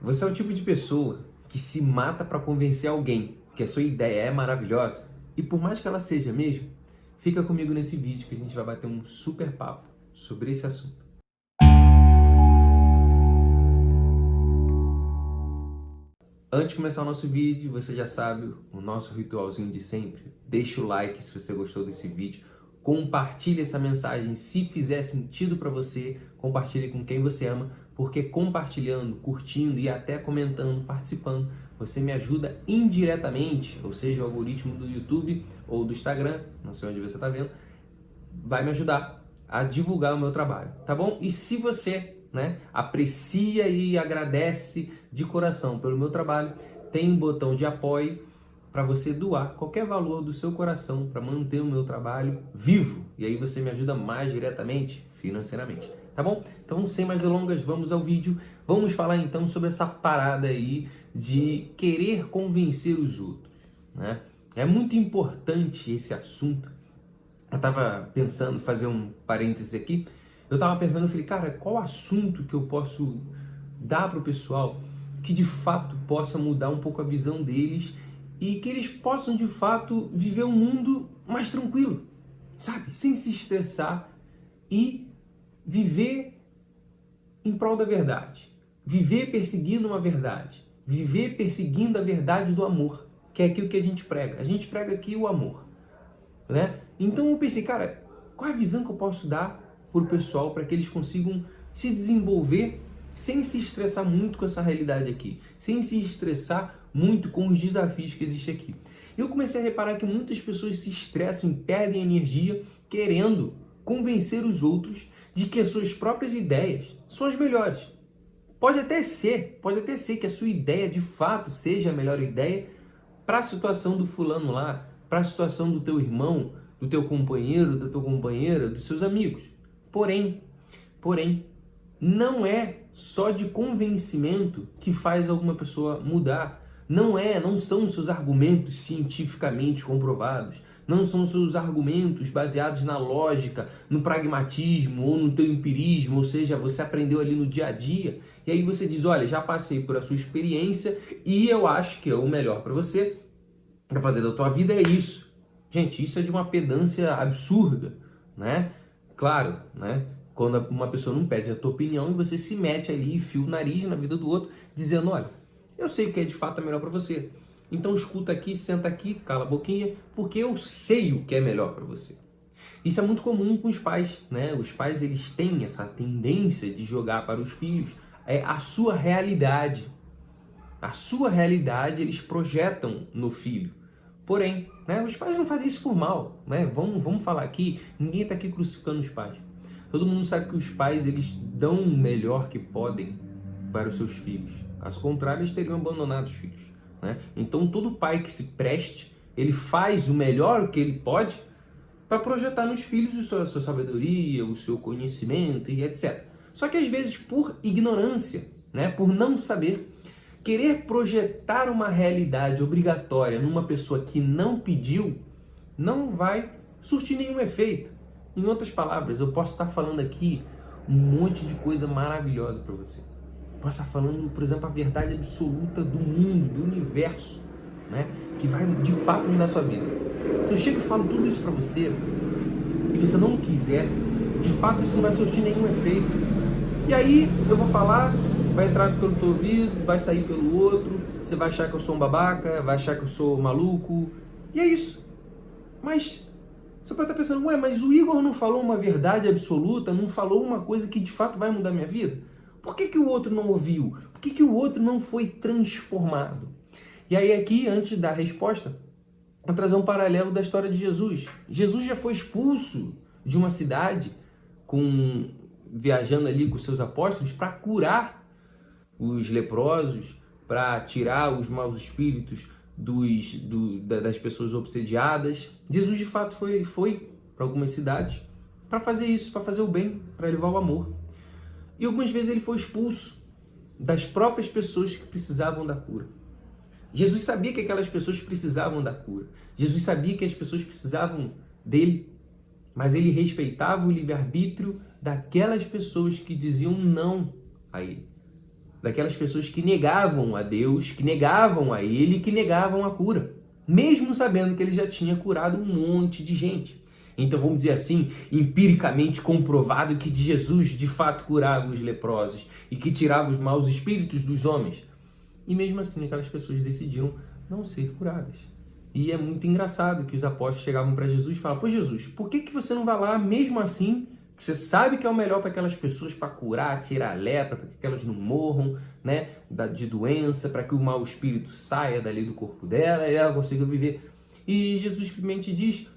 Você é o tipo de pessoa que se mata para convencer alguém que a sua ideia é maravilhosa e por mais que ela seja mesmo, fica comigo nesse vídeo que a gente vai bater um super papo sobre esse assunto. Antes de começar o nosso vídeo, você já sabe o nosso ritualzinho de sempre. Deixa o like se você gostou desse vídeo. Compartilhe essa mensagem se fizer sentido para você. Compartilhe com quem você ama porque compartilhando, curtindo e até comentando, participando, você me ajuda indiretamente, ou seja, o algoritmo do YouTube ou do Instagram, não sei onde você está vendo, vai me ajudar a divulgar o meu trabalho, tá bom? E se você né, aprecia e agradece de coração pelo meu trabalho, tem um botão de apoio para você doar qualquer valor do seu coração para manter o meu trabalho vivo. E aí você me ajuda mais diretamente financeiramente tá bom? Então, sem mais delongas, vamos ao vídeo. Vamos falar então sobre essa parada aí de querer convencer os outros, né? É muito importante esse assunto. Eu tava pensando, fazer um parêntese aqui, eu tava pensando, eu falei, cara, qual assunto que eu posso dar pro pessoal que de fato possa mudar um pouco a visão deles e que eles possam de fato viver um mundo mais tranquilo, sabe? Sem se estressar e viver em prol da verdade, viver perseguindo uma verdade, viver perseguindo a verdade do amor, que é aquilo que a gente prega. A gente prega aqui o amor, né? Então eu pensei, cara, qual é a visão que eu posso dar para o pessoal para que eles consigam se desenvolver sem se estressar muito com essa realidade aqui, sem se estressar muito com os desafios que existem aqui. Eu comecei a reparar que muitas pessoas se estressam e perdem energia querendo convencer os outros de que as suas próprias ideias são as melhores. Pode até ser, pode até ser que a sua ideia de fato seja a melhor ideia para a situação do fulano lá, para a situação do teu irmão, do teu companheiro, da tua companheira, dos seus amigos. Porém, porém, não é só de convencimento que faz alguma pessoa mudar. Não é, não são os seus argumentos cientificamente comprovados, não são seus argumentos baseados na lógica, no pragmatismo ou no teu empirismo, ou seja, você aprendeu ali no dia a dia, e aí você diz, olha, já passei por a sua experiência e eu acho que é o melhor para você, para fazer da tua vida é isso. Gente, isso é de uma pedância absurda, né? Claro, né? Quando uma pessoa não pede a tua opinião e você se mete ali e fia o nariz na vida do outro, dizendo, olha, eu sei o que é de fato melhor para você. Então escuta aqui, senta aqui, cala a boquinha, porque eu sei o que é melhor para você. Isso é muito comum com os pais, né? Os pais eles têm essa tendência de jogar para os filhos é, a sua realidade. A sua realidade eles projetam no filho. Porém, né, os pais não fazem isso por mal, né? Vamos, vamos falar aqui, ninguém está aqui crucificando os pais. Todo mundo sabe que os pais eles dão o melhor que podem para os seus filhos. Caso contrário, eles teriam abandonado os filhos. Né? Então, todo pai que se preste, ele faz o melhor que ele pode para projetar nos filhos a sua, a sua sabedoria, o seu conhecimento e etc. Só que às vezes, por ignorância, né, por não saber, querer projetar uma realidade obrigatória numa pessoa que não pediu, não vai surtir nenhum efeito. Em outras palavras, eu posso estar falando aqui um monte de coisa maravilhosa para você possa estar falando, por exemplo, a verdade absoluta do mundo, do universo, né? que vai de fato mudar a sua vida. Se eu chego e falo tudo isso para você e você não quiser, de fato isso não vai surtir nenhum efeito. E aí eu vou falar, vai entrar pelo teu ouvido, vai sair pelo outro, você vai achar que eu sou um babaca, vai achar que eu sou maluco, e é isso. Mas você pode estar pensando, ué, mas o Igor não falou uma verdade absoluta, não falou uma coisa que de fato vai mudar minha vida? Por que, que o outro não ouviu? Por que, que o outro não foi transformado? E aí aqui, antes da resposta, vou trazer um paralelo da história de Jesus. Jesus já foi expulso de uma cidade com viajando ali com seus apóstolos para curar os leprosos, para tirar os maus espíritos dos, do, das pessoas obsediadas. Jesus de fato foi, foi para algumas cidades para fazer isso, para fazer o bem, para levar o amor. E algumas vezes ele foi expulso das próprias pessoas que precisavam da cura. Jesus sabia que aquelas pessoas precisavam da cura. Jesus sabia que as pessoas precisavam dele, mas ele respeitava o livre-arbítrio daquelas pessoas que diziam não a ele. daquelas pessoas que negavam a Deus, que negavam a Ele, que negavam a cura, mesmo sabendo que Ele já tinha curado um monte de gente. Então vamos dizer assim, empiricamente comprovado que Jesus de fato curava os leprosos e que tirava os maus espíritos dos homens. E mesmo assim aquelas pessoas decidiram não ser curadas. E é muito engraçado que os apóstolos chegavam para Jesus e falavam: Pô, Jesus, por que, que você não vai lá mesmo assim que você sabe que é o melhor para aquelas pessoas para curar, tirar a lepra, para que elas não morram, né, de doença, para que o mau espírito saia dali do corpo dela e ela consiga viver. E Jesus simplesmente diz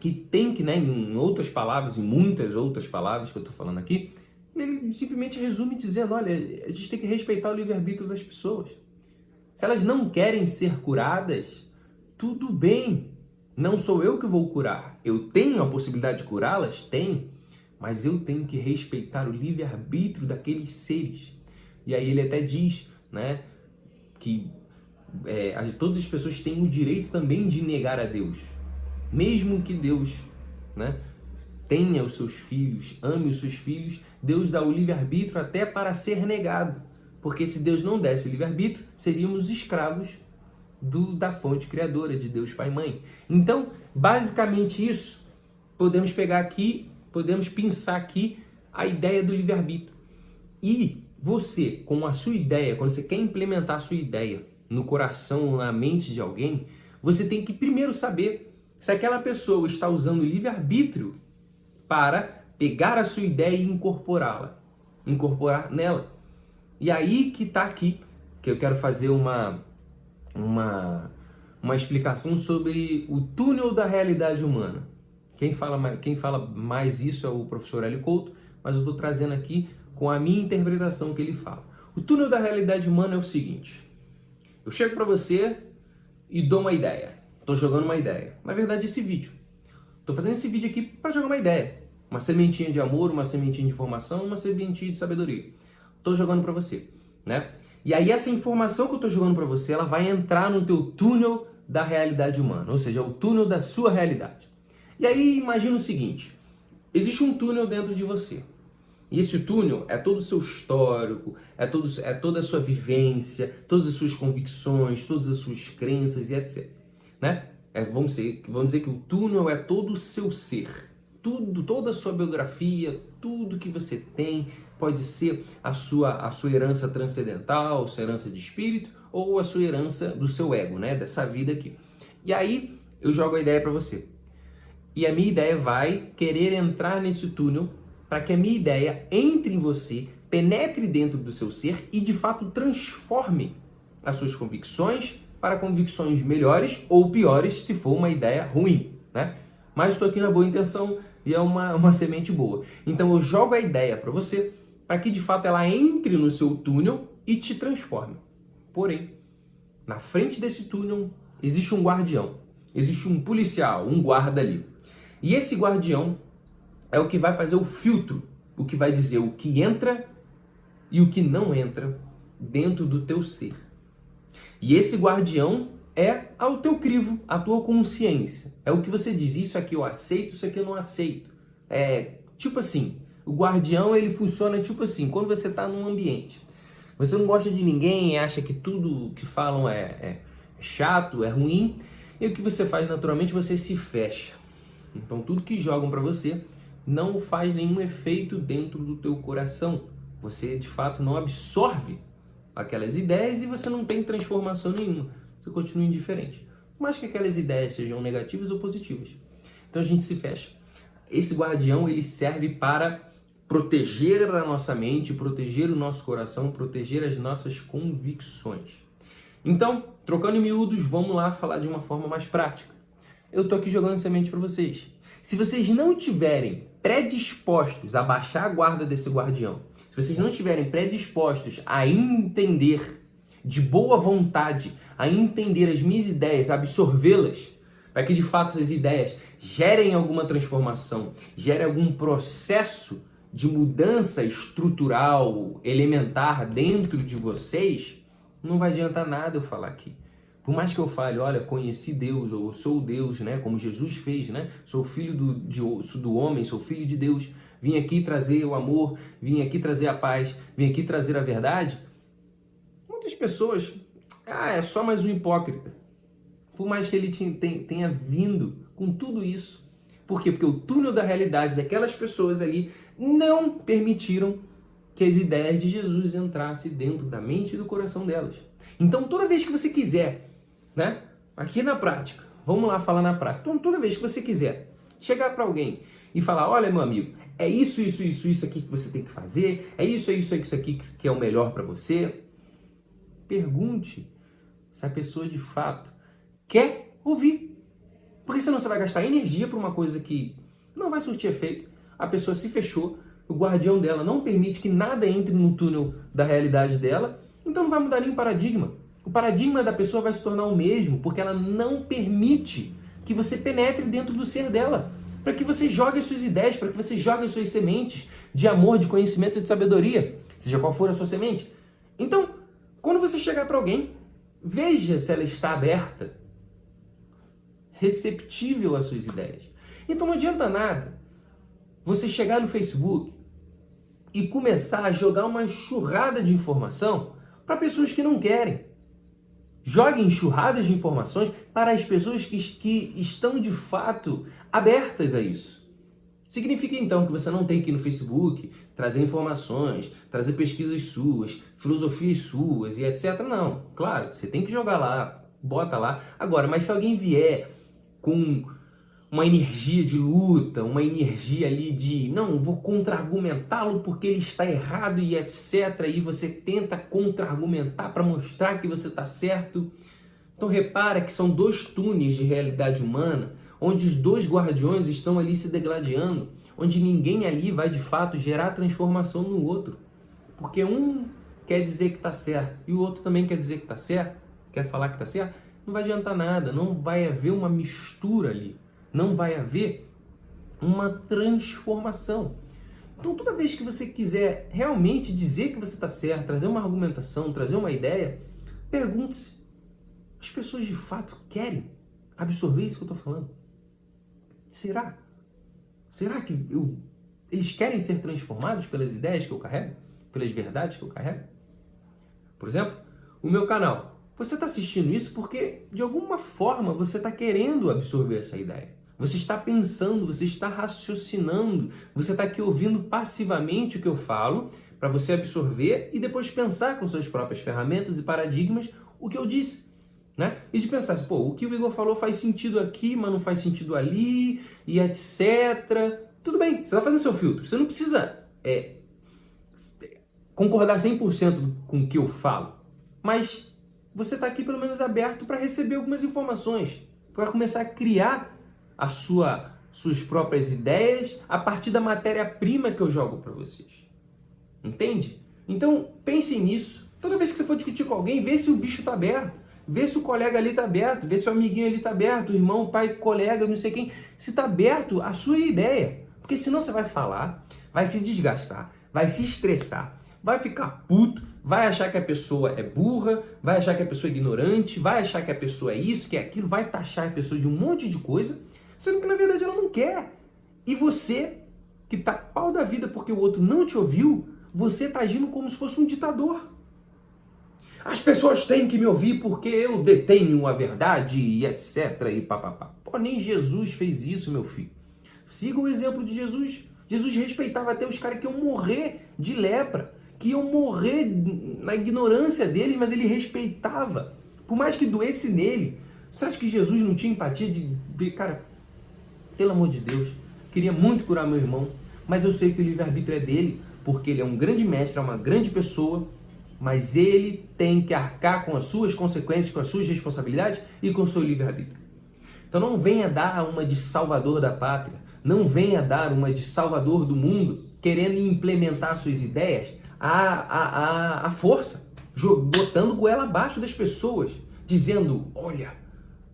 que tem que, né, em outras palavras, em muitas outras palavras que eu estou falando aqui, ele simplesmente resume dizendo, olha, a gente tem que respeitar o livre-arbítrio das pessoas. Se elas não querem ser curadas, tudo bem. Não sou eu que vou curar. Eu tenho a possibilidade de curá-las? Tenho mas eu tenho que respeitar o livre-arbítrio daqueles seres. E aí ele até diz né, que é, todas as pessoas têm o direito também de negar a Deus. Mesmo que Deus né, tenha os seus filhos, ame os seus filhos, Deus dá o livre-arbítrio até para ser negado. Porque se Deus não desse o livre-arbítrio, seríamos escravos do, da fonte criadora de Deus Pai e Mãe. Então, basicamente isso, podemos pegar aqui podemos pensar aqui a ideia do livre-arbítrio. E você, com a sua ideia, quando você quer implementar a sua ideia no coração, na mente de alguém, você tem que primeiro saber se aquela pessoa está usando o livre-arbítrio para pegar a sua ideia e incorporá-la, incorporar nela. E aí que está aqui que eu quero fazer uma, uma, uma explicação sobre o túnel da realidade humana. Quem fala, quem fala mais isso é o professor Hélio Couto, mas eu estou trazendo aqui com a minha interpretação que ele fala. O túnel da realidade humana é o seguinte: eu chego para você e dou uma ideia. Estou jogando uma ideia. Na verdade, esse vídeo. Estou fazendo esse vídeo aqui para jogar uma ideia. Uma sementinha de amor, uma sementinha de informação, uma sementinha de sabedoria. Estou jogando para você, né? E aí essa informação que eu estou jogando para você, ela vai entrar no teu túnel da realidade humana, ou seja, o túnel da sua realidade. E aí imagina o seguinte: existe um túnel dentro de você. E esse túnel é todo o seu histórico, é, todo, é toda a sua vivência, todas as suas convicções, todas as suas crenças e etc. Né? É, vamos, dizer, vamos dizer que o túnel é todo o seu ser. Tudo, toda a sua biografia, tudo que você tem, pode ser a sua, a sua herança transcendental, a sua herança de espírito, ou a sua herança do seu ego, né? dessa vida aqui. E aí eu jogo a ideia para você. E a minha ideia vai querer entrar nesse túnel para que a minha ideia entre em você, penetre dentro do seu ser e de fato transforme as suas convicções para convicções melhores ou piores se for uma ideia ruim, né? Mas estou aqui na boa intenção e é uma, uma semente boa. Então eu jogo a ideia para você para que de fato ela entre no seu túnel e te transforme. Porém, na frente desse túnel existe um guardião, existe um policial, um guarda ali. E esse guardião é o que vai fazer o filtro, o que vai dizer o que entra e o que não entra dentro do teu ser. E esse guardião é ao teu crivo, a tua consciência. É o que você diz, isso aqui eu aceito, isso aqui eu não aceito. É tipo assim, o guardião ele funciona tipo assim, quando você está num ambiente, você não gosta de ninguém, acha que tudo que falam é, é chato, é ruim, e o que você faz naturalmente, você se fecha. Então tudo que jogam para você não faz nenhum efeito dentro do teu coração. Você de fato não absorve aquelas ideias e você não tem transformação nenhuma. Você continua indiferente. Mas que aquelas ideias sejam negativas ou positivas. Então a gente se fecha. Esse guardião ele serve para proteger a nossa mente, proteger o nosso coração, proteger as nossas convicções. Então, trocando em miúdos, vamos lá falar de uma forma mais prática eu tô aqui jogando semente para vocês. Se vocês não tiverem predispostos a baixar a guarda desse guardião, se vocês não estiverem predispostos a entender de boa vontade, a entender as minhas ideias, absorvê-las, para que de fato essas ideias gerem alguma transformação, gerem algum processo de mudança estrutural, elementar dentro de vocês, não vai adiantar nada eu falar aqui. Por mais que eu fale, olha, conheci Deus, ou sou Deus, né? Como Jesus fez, né? Sou filho do, de, do homem, sou filho de Deus. Vim aqui trazer o amor, vim aqui trazer a paz, vim aqui trazer a verdade. pessoas, ah, é só mais um hipócrita. Por mais que ele tenha vindo com tudo isso. Por quê? Porque o túnel da realidade daquelas pessoas ali não permitiram que as ideias de Jesus entrassem dentro da mente e do coração delas. Então, toda vez que você quiser, né, aqui na prática, vamos lá falar na prática. Então, toda vez que você quiser chegar para alguém e falar: olha, meu amigo, é isso, isso, isso, isso aqui que você tem que fazer, é isso, é isso, é isso aqui que é o melhor para você. Pergunte se a pessoa de fato quer ouvir. Porque senão você vai gastar energia para uma coisa que não vai surtir efeito. A pessoa se fechou, o guardião dela não permite que nada entre no túnel da realidade dela, então não vai mudar nem o paradigma. O paradigma da pessoa vai se tornar o mesmo, porque ela não permite que você penetre dentro do ser dela para que você jogue as suas ideias, para que você jogue as suas sementes de amor, de conhecimento e de sabedoria, seja qual for a sua semente. Então, quando você chegar para alguém, veja se ela está aberta, receptível às suas ideias. Então não adianta nada você chegar no Facebook e começar a jogar uma enxurrada de informação para pessoas que não querem. Jogue enxurradas de informações para as pessoas que, que estão de fato abertas a isso. Significa então que você não tem que ir no Facebook trazer informações, trazer pesquisas suas, filosofias suas e etc. Não, claro, você tem que jogar lá, bota lá. Agora, mas se alguém vier com uma energia de luta, uma energia ali de não, vou contra-argumentá-lo porque ele está errado e etc. E você tenta contra-argumentar para mostrar que você está certo. Então repara que são dois túneis de realidade humana, onde os dois guardiões estão ali se degladiando, onde ninguém ali vai de fato gerar transformação no outro. Porque um quer dizer que está certo e o outro também quer dizer que está certo, quer falar que está certo, não vai adiantar nada, não vai haver uma mistura ali não vai haver uma transformação. Então, toda vez que você quiser realmente dizer que você está certo, trazer uma argumentação, trazer uma ideia, pergunte-se: as pessoas de fato querem absorver isso que eu estou falando? Será? Será que eu, eles querem ser transformados pelas ideias que eu carrego? Pelas verdades que eu carrego? Por exemplo, o meu canal. Você está assistindo isso porque, de alguma forma, você está querendo absorver essa ideia. Você está pensando, você está raciocinando, você está aqui ouvindo passivamente o que eu falo para você absorver e depois pensar com suas próprias ferramentas e paradigmas o que eu disse. Né? E de pensar assim, pô, o que o Igor falou faz sentido aqui, mas não faz sentido ali, e etc. Tudo bem, você vai fazer seu filtro. Você não precisa é, concordar 100% com o que eu falo, mas você está aqui pelo menos aberto para receber algumas informações, para começar a criar a sua, suas próprias ideias a partir da matéria-prima que eu jogo para vocês. Entende? Então pense nisso. Toda vez que você for discutir com alguém, vê se o bicho está aberto. Vê se o colega ali está aberto, vê se o amiguinho ali está aberto, o irmão, o pai, colega, não sei quem, se está aberto a sua ideia. Porque senão você vai falar, vai se desgastar, vai se estressar, vai ficar puto, vai achar que a pessoa é burra, vai achar que a pessoa é ignorante, vai achar que a pessoa é isso, que é aquilo, vai taxar a pessoa de um monte de coisa sendo que na verdade ela não quer. E você, que tá pau da vida porque o outro não te ouviu, você tá agindo como se fosse um ditador. As pessoas têm que me ouvir porque eu detenho a verdade e etc. E papapá. Pô, nem Jesus fez isso, meu filho. Siga o exemplo de Jesus. Jesus respeitava até os caras que iam morrer de lepra, que iam morrer na ignorância deles, mas ele respeitava. Por mais que doesse nele. Você acha que Jesus não tinha empatia de ver, cara, pelo amor de Deus, queria muito curar meu irmão, mas eu sei que o livre-arbítrio é dele, porque ele é um grande mestre, é uma grande pessoa, mas ele tem que arcar com as suas consequências, com as suas responsabilidades e com o seu livre-arbítrio. Então não venha dar uma de salvador da pátria, não venha dar uma de salvador do mundo, querendo implementar suas ideias à, à, à, força, botando goela abaixo das pessoas, dizendo: olha,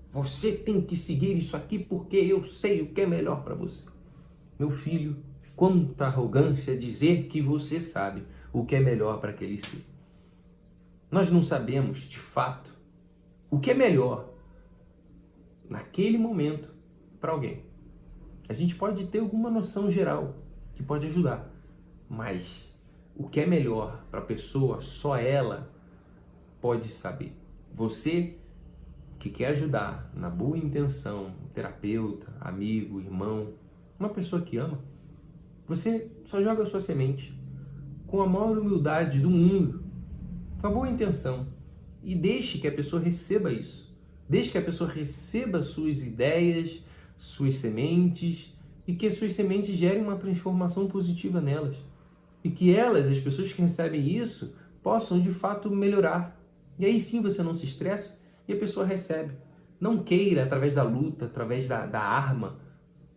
você tem que seguir isso aqui porque eu sei o que é melhor para você. Meu filho, quanta arrogância dizer que você sabe o que é melhor para aquele ser. Nós não sabemos, de fato, o que é melhor naquele momento para alguém. A gente pode ter alguma noção geral que pode ajudar, mas o que é melhor para a pessoa, só ela pode saber. Você que quer ajudar na boa intenção, terapeuta, amigo, irmão, uma pessoa que ama, você só joga a sua semente com a maior humildade do mundo, com a boa intenção e deixe que a pessoa receba isso. Deixe que a pessoa receba suas ideias, suas sementes e que as suas sementes gerem uma transformação positiva nelas. E que elas, as pessoas que recebem isso, possam de fato melhorar. E aí sim você não se estressa e a pessoa recebe. Não queira, através da luta, através da, da arma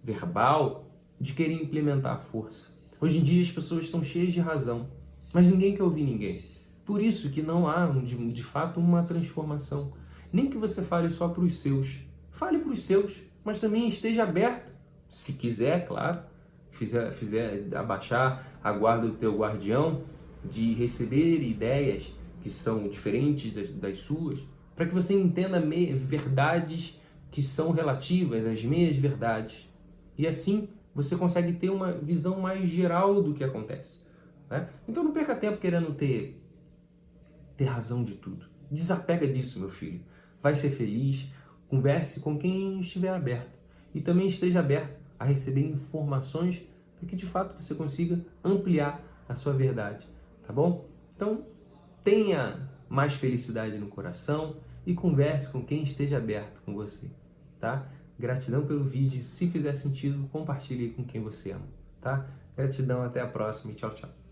verbal, de querer implementar a força. Hoje em dia as pessoas estão cheias de razão, mas ninguém quer ouvir ninguém. Por isso que não há, de, de fato, uma transformação. Nem que você fale só para os seus. Fale para os seus, mas também esteja aberto, se quiser, claro, fizer, fizer abaixar a guarda do teu guardião, de receber ideias que são diferentes das, das suas, para que você entenda verdades que são relativas às meias verdades. E assim você consegue ter uma visão mais geral do que acontece. Né? Então não perca tempo querendo ter, ter razão de tudo. Desapega disso, meu filho. Vai ser feliz, converse com quem estiver aberto. E também esteja aberto a receber informações para que de fato você consiga ampliar a sua verdade. Tá bom? Então tenha mais felicidade no coração e converse com quem esteja aberto com você, tá? Gratidão pelo vídeo. Se fizer sentido, compartilhe com quem você ama, tá? Gratidão, até a próxima e tchau, tchau.